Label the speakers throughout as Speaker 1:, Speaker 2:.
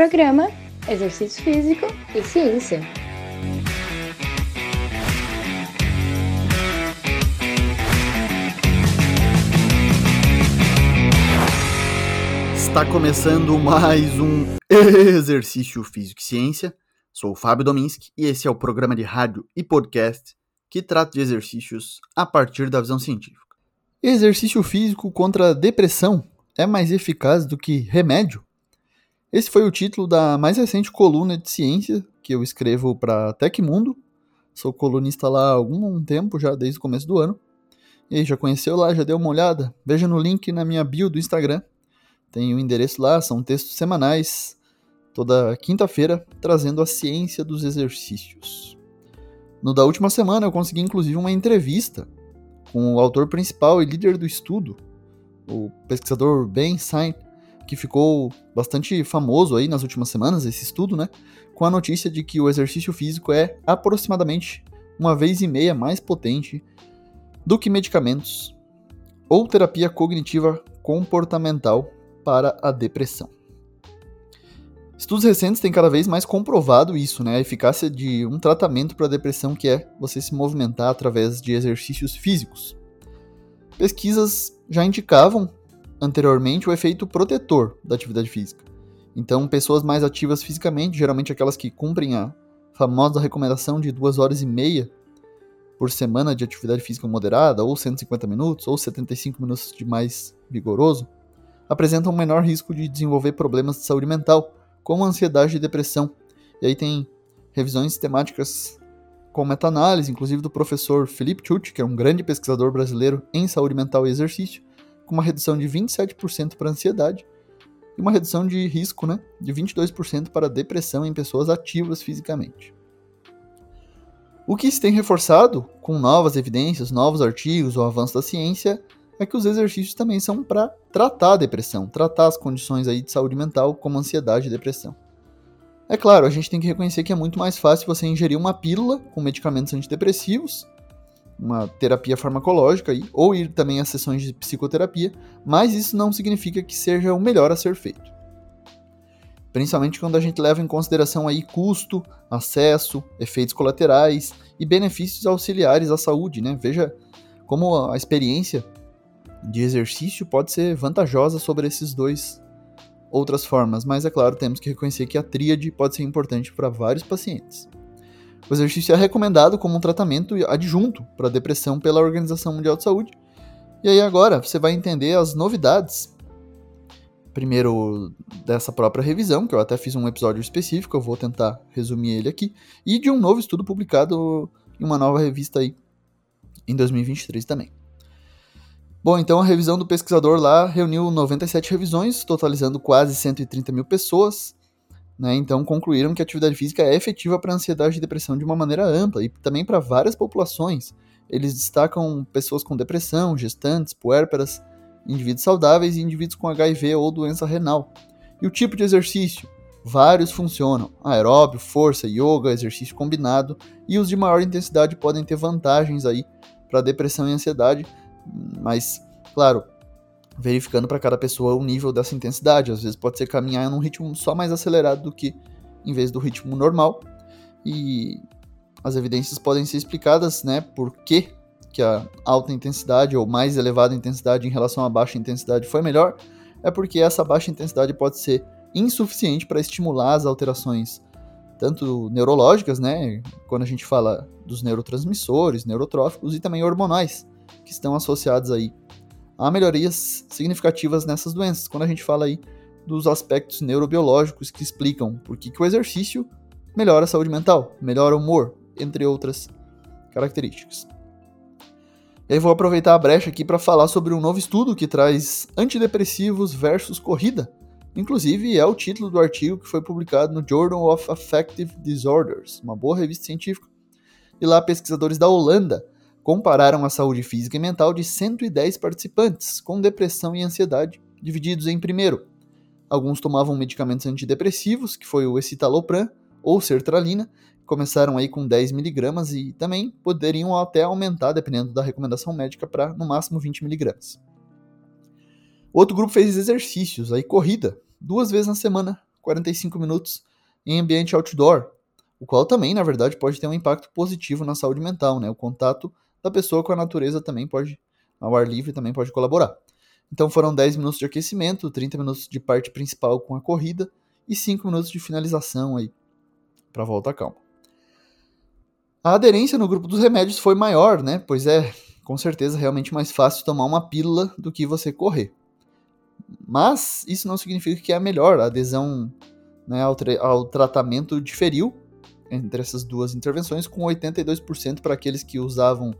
Speaker 1: Programa Exercício Físico e Ciência.
Speaker 2: Está começando mais um Exercício Físico e Ciência. Sou o Fábio Dominski e esse é o programa de rádio e podcast que trata de exercícios a partir da visão científica. Exercício físico contra a depressão é mais eficaz do que remédio? Esse foi o título da mais recente coluna de ciência que eu escrevo para Tecmundo. Sou colunista lá há algum tempo, já desde o começo do ano. E aí, já conheceu lá, já deu uma olhada? Veja no link na minha bio do Instagram. Tem o endereço lá, são textos semanais, toda quinta-feira, trazendo a ciência dos exercícios. No da última semana eu consegui inclusive uma entrevista com o autor principal e líder do estudo, o pesquisador Ben Sain, que ficou bastante famoso aí nas últimas semanas, esse estudo, né? Com a notícia de que o exercício físico é aproximadamente uma vez e meia mais potente do que medicamentos ou terapia cognitiva comportamental para a depressão. Estudos recentes têm cada vez mais comprovado isso, né? A eficácia de um tratamento para a depressão que é você se movimentar através de exercícios físicos. Pesquisas já indicavam anteriormente o efeito protetor da atividade física. Então, pessoas mais ativas fisicamente, geralmente aquelas que cumprem a famosa recomendação de duas horas e meia por semana de atividade física moderada, ou 150 minutos, ou 75 minutos de mais vigoroso, apresentam um menor risco de desenvolver problemas de saúde mental, como ansiedade e depressão. E aí tem revisões temáticas com meta-análise, inclusive do professor Felipe Chucci, que é um grande pesquisador brasileiro em saúde mental e exercício, com uma redução de 27% para ansiedade e uma redução de risco né, de 22% para depressão em pessoas ativas fisicamente. O que se tem reforçado com novas evidências, novos artigos, o avanço da ciência, é que os exercícios também são para tratar a depressão, tratar as condições aí de saúde mental, como ansiedade e depressão. É claro, a gente tem que reconhecer que é muito mais fácil você ingerir uma pílula com medicamentos antidepressivos, uma terapia farmacológica aí, ou ir também a sessões de psicoterapia, mas isso não significa que seja o melhor a ser feito. Principalmente quando a gente leva em consideração aí custo, acesso, efeitos colaterais e benefícios auxiliares à saúde, né? Veja como a experiência de exercício pode ser vantajosa sobre esses dois outras formas, mas é claro, temos que reconhecer que a tríade pode ser importante para vários pacientes. O exercício é recomendado como um tratamento adjunto para a depressão pela Organização Mundial de Saúde. E aí agora você vai entender as novidades. Primeiro dessa própria revisão, que eu até fiz um episódio específico, eu vou tentar resumir ele aqui, e de um novo estudo publicado em uma nova revista aí em 2023 também. Bom, então a revisão do pesquisador lá reuniu 97 revisões, totalizando quase 130 mil pessoas. Né? Então concluíram que a atividade física é efetiva para ansiedade e depressão de uma maneira ampla e também para várias populações. Eles destacam pessoas com depressão, gestantes, puérperas, indivíduos saudáveis e indivíduos com HIV ou doença renal. E o tipo de exercício? Vários funcionam: aeróbio, força, yoga, exercício combinado, e os de maior intensidade podem ter vantagens aí para depressão e ansiedade, mas, claro, verificando para cada pessoa o nível dessa intensidade. Às vezes pode ser caminhar num ritmo só mais acelerado do que em vez do ritmo normal. E as evidências podem ser explicadas, né, por que, que a alta intensidade ou mais elevada intensidade em relação à baixa intensidade foi melhor. É porque essa baixa intensidade pode ser insuficiente para estimular as alterações tanto neurológicas, né, quando a gente fala dos neurotransmissores, neurotróficos e também hormonais, que estão associados aí a melhorias significativas nessas doenças. Quando a gente fala aí dos aspectos neurobiológicos que explicam por que o exercício melhora a saúde mental, melhora o humor, entre outras características. E aí vou aproveitar a brecha aqui para falar sobre um novo estudo que traz antidepressivos versus corrida. Inclusive é o título do artigo que foi publicado no Journal of Affective Disorders, uma boa revista científica. E lá pesquisadores da Holanda compararam a saúde física e mental de 110 participantes com depressão e ansiedade, divididos em primeiro. Alguns tomavam medicamentos antidepressivos, que foi o escitalopram ou sertralina, começaram aí com 10 miligramas e também poderiam até aumentar, dependendo da recomendação médica, para no máximo 20 miligramas. Outro grupo fez exercícios, aí corrida, duas vezes na semana, 45 minutos em ambiente outdoor, o qual também, na verdade, pode ter um impacto positivo na saúde mental, né? O contato da pessoa com a natureza também pode, ao ar livre, também pode colaborar. Então foram 10 minutos de aquecimento, 30 minutos de parte principal com a corrida e 5 minutos de finalização aí para volta calma. A aderência no grupo dos remédios foi maior, né? Pois é, com certeza realmente mais fácil tomar uma pílula do que você correr. Mas isso não significa que é a melhor. A adesão né, ao, ao tratamento diferiu entre essas duas intervenções, com 82% para aqueles que usavam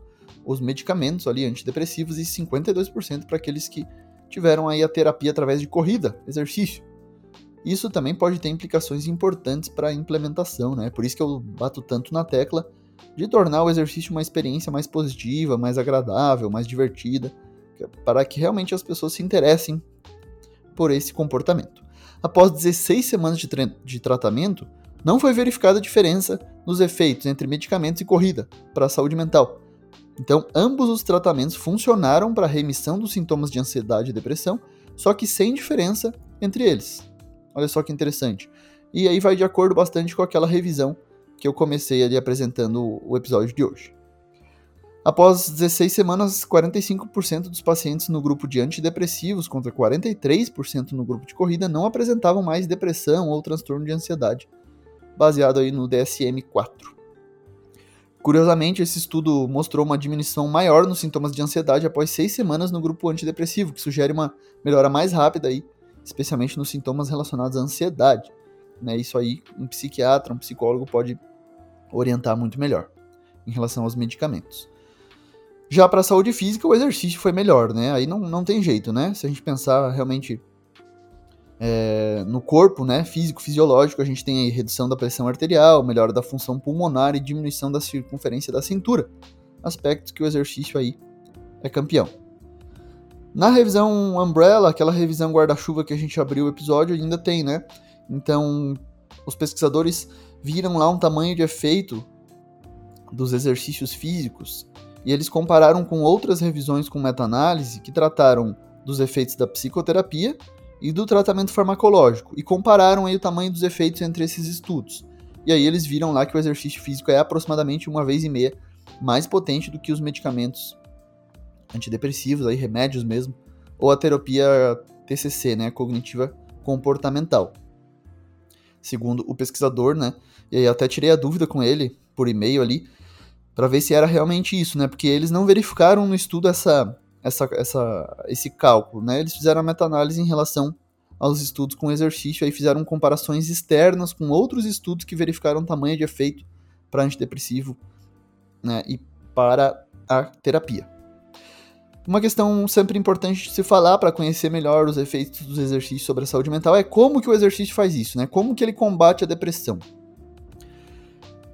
Speaker 2: os medicamentos ali antidepressivos e 52% para aqueles que tiveram aí a terapia através de corrida, exercício. Isso também pode ter implicações importantes para a implementação, né? Por isso que eu bato tanto na tecla de tornar o exercício uma experiência mais positiva, mais agradável, mais divertida, para que realmente as pessoas se interessem por esse comportamento. Após 16 semanas de, de tratamento, não foi verificada diferença nos efeitos entre medicamentos e corrida para a saúde mental. Então, ambos os tratamentos funcionaram para a remissão dos sintomas de ansiedade e depressão, só que sem diferença entre eles. Olha só que interessante. E aí vai de acordo bastante com aquela revisão que eu comecei ali apresentando o episódio de hoje. Após 16 semanas, 45% dos pacientes no grupo de antidepressivos contra 43% no grupo de corrida não apresentavam mais depressão ou transtorno de ansiedade, baseado aí no DSM-4. Curiosamente, esse estudo mostrou uma diminuição maior nos sintomas de ansiedade após seis semanas no grupo antidepressivo, que sugere uma melhora mais rápida aí, especialmente nos sintomas relacionados à ansiedade. Né? Isso aí, um psiquiatra, um psicólogo pode orientar muito melhor em relação aos medicamentos. Já para a saúde física, o exercício foi melhor, né? Aí não, não tem jeito, né? Se a gente pensar realmente é, no corpo, né, físico, fisiológico, a gente tem aí redução da pressão arterial, melhora da função pulmonar e diminuição da circunferência da cintura. Aspectos que o exercício aí é campeão. Na revisão Umbrella, aquela revisão guarda-chuva que a gente abriu o episódio, ainda tem, né? Então, os pesquisadores viram lá um tamanho de efeito dos exercícios físicos e eles compararam com outras revisões com meta-análise que trataram dos efeitos da psicoterapia e do tratamento farmacológico e compararam aí o tamanho dos efeitos entre esses estudos. E aí eles viram lá que o exercício físico é aproximadamente uma vez e meia mais potente do que os medicamentos antidepressivos, aí remédios mesmo, ou a terapia TCC, né, cognitiva comportamental. Segundo o pesquisador, né, e aí até tirei a dúvida com ele por e-mail ali, para ver se era realmente isso, né? Porque eles não verificaram no estudo essa, essa, essa, esse cálculo, né? Eles fizeram a meta-análise em relação aos estudos com exercício, aí fizeram comparações externas com outros estudos que verificaram tamanho de efeito para antidepressivo né, e para a terapia. Uma questão sempre importante de se falar para conhecer melhor os efeitos dos exercícios sobre a saúde mental é como que o exercício faz isso, né? Como que ele combate a depressão.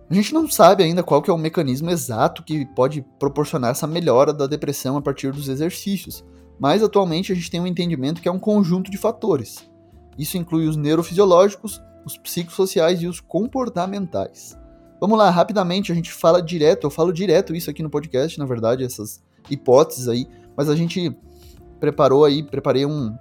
Speaker 2: A gente não sabe ainda qual que é o mecanismo exato que pode proporcionar essa melhora da depressão a partir dos exercícios, mas atualmente a gente tem um entendimento que é um conjunto de fatores. Isso inclui os neurofisiológicos, os psicossociais e os comportamentais. Vamos lá, rapidamente, a gente fala direto, eu falo direto isso aqui no podcast, na verdade, essas hipóteses aí, mas a gente preparou aí, preparei um.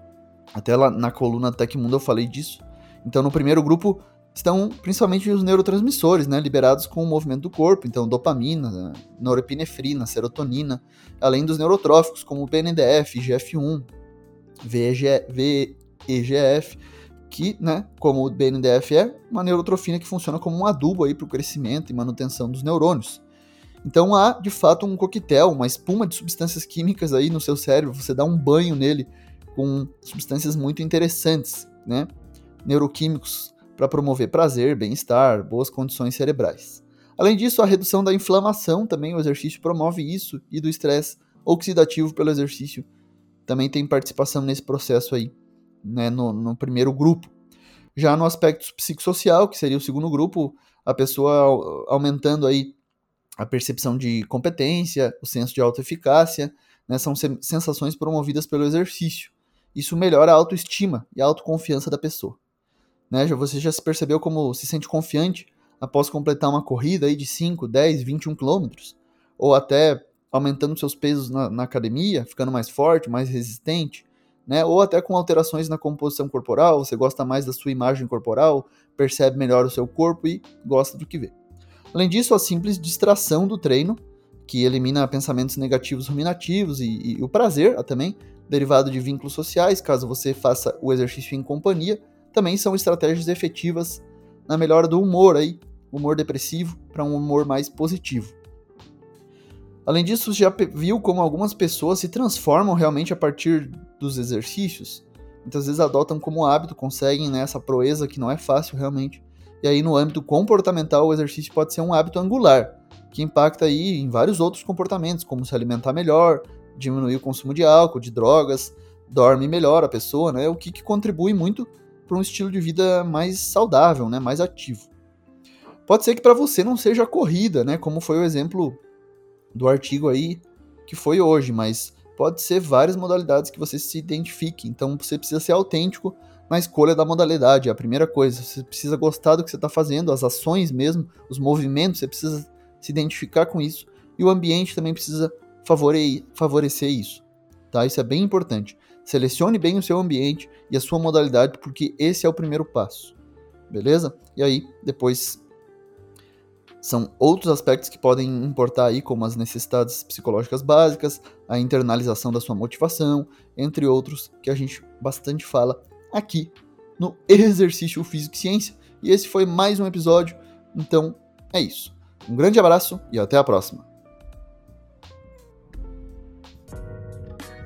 Speaker 2: Até lá na coluna Tecmundo eu falei disso. Então, no primeiro grupo, estão principalmente os neurotransmissores, né, liberados com o movimento do corpo, então dopamina, norepinefrina, serotonina, além dos neurotróficos como o BNDF, GF1, VEG, VEGF, que, né, como o BNDF é uma neurotrofina que funciona como um adubo aí para o crescimento e manutenção dos neurônios. Então há, de fato, um coquetel, uma espuma de substâncias químicas aí no seu cérebro, você dá um banho nele com substâncias muito interessantes, né, neuroquímicos para promover prazer, bem-estar, boas condições cerebrais. Além disso, a redução da inflamação também, o exercício promove isso, e do estresse oxidativo pelo exercício também tem participação nesse processo aí, né, no, no primeiro grupo. Já no aspecto psicossocial, que seria o segundo grupo, a pessoa aumentando aí a percepção de competência, o senso de autoeficácia, né, são sensações promovidas pelo exercício. Isso melhora a autoestima e a autoconfiança da pessoa. Né? Você já se percebeu como se sente confiante após completar uma corrida aí de 5, 10, 21 quilômetros? Ou até aumentando seus pesos na, na, academia, ficando mais forte, mais resistente, né? Ou até com alterações na composição corporal, você gosta mais da sua imagem corporal, percebe melhor o seu corpo e gosta do que vê. Além disso, a simples distração do treino, que elimina pensamentos negativos ruminativos e, e o prazer também, derivado de vínculos sociais, caso você faça o exercício em companhia, também são estratégias efetivas na melhora do humor aí, humor depressivo para um humor mais positivo. Além disso, já viu como algumas pessoas se transformam realmente a partir dos exercícios? Muitas vezes adotam como hábito, conseguem né, essa proeza que não é fácil realmente. E aí, no âmbito comportamental, o exercício pode ser um hábito angular, que impacta aí em vários outros comportamentos, como se alimentar melhor, diminuir o consumo de álcool, de drogas, dorme melhor a pessoa, né? O que, que contribui muito para um estilo de vida mais saudável, né? Mais ativo. Pode ser que para você não seja a corrida, né? Como foi o exemplo do artigo aí que foi hoje, mas pode ser várias modalidades que você se identifique. Então você precisa ser autêntico na escolha da modalidade, é a primeira coisa. Você precisa gostar do que você está fazendo, as ações mesmo, os movimentos, você precisa se identificar com isso. E o ambiente também precisa favore favorecer isso. Tá? Isso é bem importante. Selecione bem o seu ambiente e a sua modalidade, porque esse é o primeiro passo. Beleza? E aí, depois são outros aspectos que podem importar aí, como as necessidades psicológicas básicas, a internalização da sua motivação, entre outros que a gente bastante fala aqui no Exercício Físico e Ciência. E esse foi mais um episódio, então é isso. Um grande abraço e até a próxima.